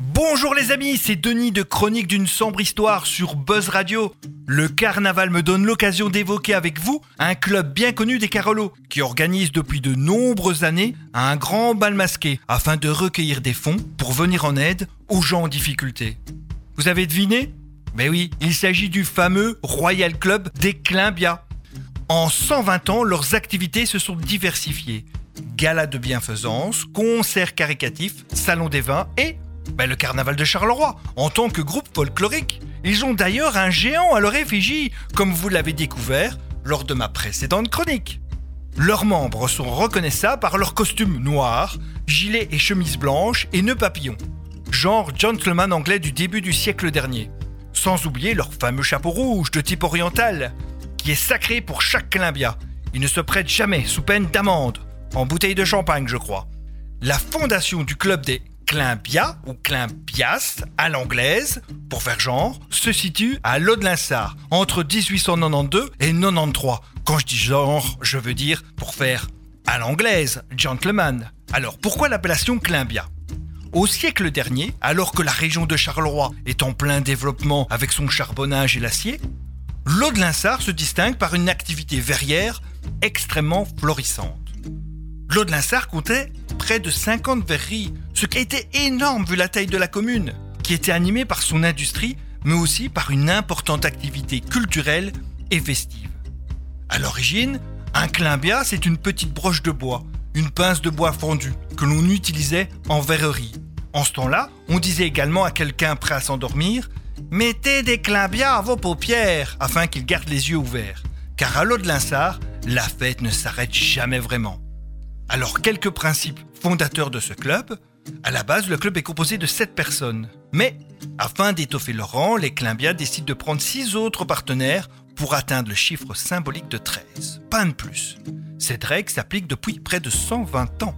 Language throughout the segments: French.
Bonjour les amis, c'est Denis de Chronique d'une sombre histoire sur Buzz Radio. Le carnaval me donne l'occasion d'évoquer avec vous un club bien connu des Carolos qui organise depuis de nombreuses années un grand bal masqué afin de recueillir des fonds pour venir en aide aux gens en difficulté. Vous avez deviné? Ben oui, il s'agit du fameux Royal Club des Climbia. En 120 ans, leurs activités se sont diversifiées. Gala de bienfaisance, concerts caricatifs, salon des vins et ben, le carnaval de Charleroi, en tant que groupe folklorique. Ils ont d'ailleurs un géant à leur effigie, comme vous l'avez découvert lors de ma précédente chronique. Leurs membres sont reconnaissables par leurs costumes noirs, gilets et chemises blanches et nœuds papillons, genre gentleman anglais du début du siècle dernier. Sans oublier leur fameux chapeau rouge de type oriental, qui est sacré pour chaque climbia. Ils ne se prêtent jamais sous peine d'amende, en bouteille de champagne je crois. La fondation du club des Climbia ou Climbias à l'anglaise, pour faire genre, se situe à Lodlinsart entre 1892 et 93. Quand je dis genre, je veux dire pour faire à l'anglaise, gentleman. Alors pourquoi l'appellation Climbia au siècle dernier, alors que la région de Charleroi est en plein développement avec son charbonnage et l'acier, l'Aude-Linsart se distingue par une activité verrière extrêmement florissante. L'Aude-Linsart comptait près de 50 verreries, ce qui a énorme vu la taille de la commune, qui était animée par son industrie, mais aussi par une importante activité culturelle et festive. À l'origine, un climbia, c'est une petite broche de bois, une pince de bois fondu, que l'on utilisait en verrerie. En ce temps-là, on disait également à quelqu'un prêt à s'endormir Mettez des climbias à vos paupières afin qu'il garde les yeux ouverts. Car à l'eau de l'Insart, la fête ne s'arrête jamais vraiment. Alors, quelques principes fondateurs de ce club. À la base, le club est composé de 7 personnes. Mais, afin d'étoffer leur rang, les Climbias décident de prendre 6 autres partenaires pour atteindre le chiffre symbolique de 13. Pas de plus. Cette règle s'applique depuis près de 120 ans.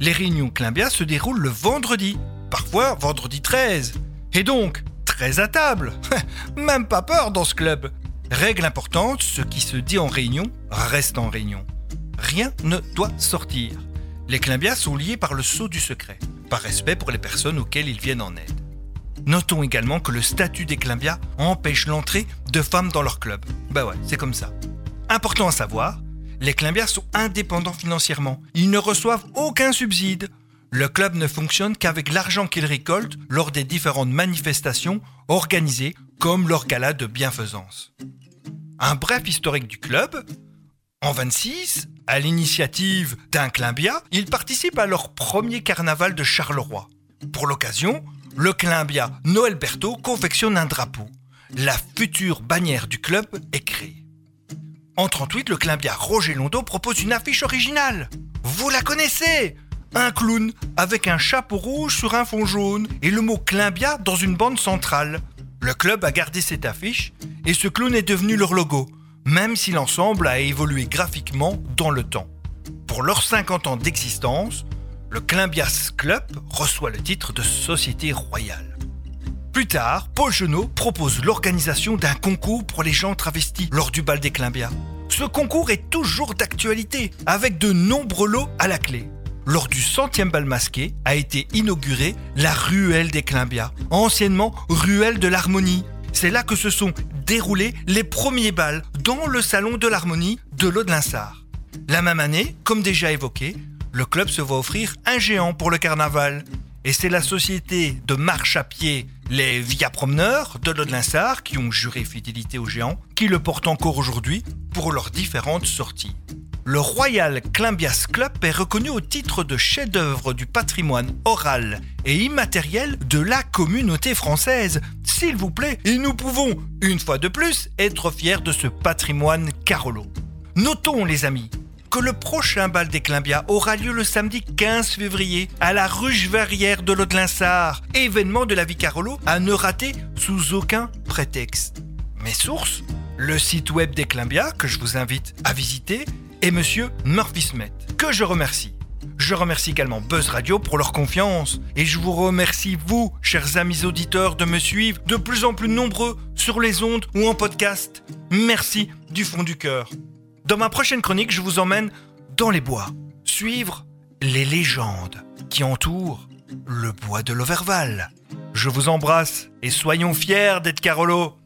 Les réunions Climbia se déroulent le vendredi, parfois vendredi 13. Et donc, 13 à table. Même pas peur dans ce club. Règle importante, ce qui se dit en réunion reste en réunion rien ne doit sortir. Les Climbias sont liés par le sceau du secret, respect pour les personnes auxquelles ils viennent en aide. Notons également que le statut des Climbias empêche l'entrée de femmes dans leur club. Bah ouais, c'est comme ça. Important à savoir, les Climbias sont indépendants financièrement. Ils ne reçoivent aucun subside. Le club ne fonctionne qu'avec l'argent qu'ils récoltent lors des différentes manifestations organisées comme leur gala de bienfaisance. Un bref historique du club. En 26, à l'initiative d'un Climbia, ils participent à leur premier carnaval de Charleroi. Pour l'occasion, le Climbia Noël Berthaud confectionne un drapeau. La future bannière du club est créée. En 38, le Climbia Roger Londo propose une affiche originale. Vous la connaissez Un clown avec un chapeau rouge sur un fond jaune et le mot Climbia dans une bande centrale. Le club a gardé cette affiche et ce clown est devenu leur logo même si l'ensemble a évolué graphiquement dans le temps. Pour leurs 50 ans d'existence, le Climbias Club reçoit le titre de Société Royale. Plus tard, Paul Genot propose l'organisation d'un concours pour les gens travestis lors du bal des Climbias. Ce concours est toujours d'actualité, avec de nombreux lots à la clé. Lors du centième bal masqué a été inaugurée la ruelle des Climbias, anciennement ruelle de l'harmonie. C'est là que se sont dérouler les premiers bals dans le salon de l'harmonie de l'Aude-Linsart. La même année, comme déjà évoqué, le club se voit offrir un géant pour le carnaval. Et c'est la société de marche à pied, les Via Promeneurs de l'Aude-Linsart, qui ont juré fidélité au géant, qui le portent encore aujourd'hui pour leurs différentes sorties le Royal Climbias Club est reconnu au titre de chef-d'œuvre du patrimoine oral et immatériel de la communauté française. S'il vous plaît, et nous pouvons, une fois de plus, être fiers de ce patrimoine Carolo. Notons, les amis, que le prochain bal des Climbias aura lieu le samedi 15 février à la ruche verrière de l'Aude-Linsart, événement de la vie Carolo à ne rater sous aucun prétexte. Mes sources le site web des Climbias que je vous invite à visiter et Monsieur Murphy Smith, que je remercie. Je remercie également Buzz Radio pour leur confiance et je vous remercie vous, chers amis auditeurs, de me suivre de plus en plus nombreux sur les ondes ou en podcast. Merci du fond du cœur. Dans ma prochaine chronique, je vous emmène dans les bois, suivre les légendes qui entourent le bois de l'Overval. Je vous embrasse et soyons fiers d'être Carolo.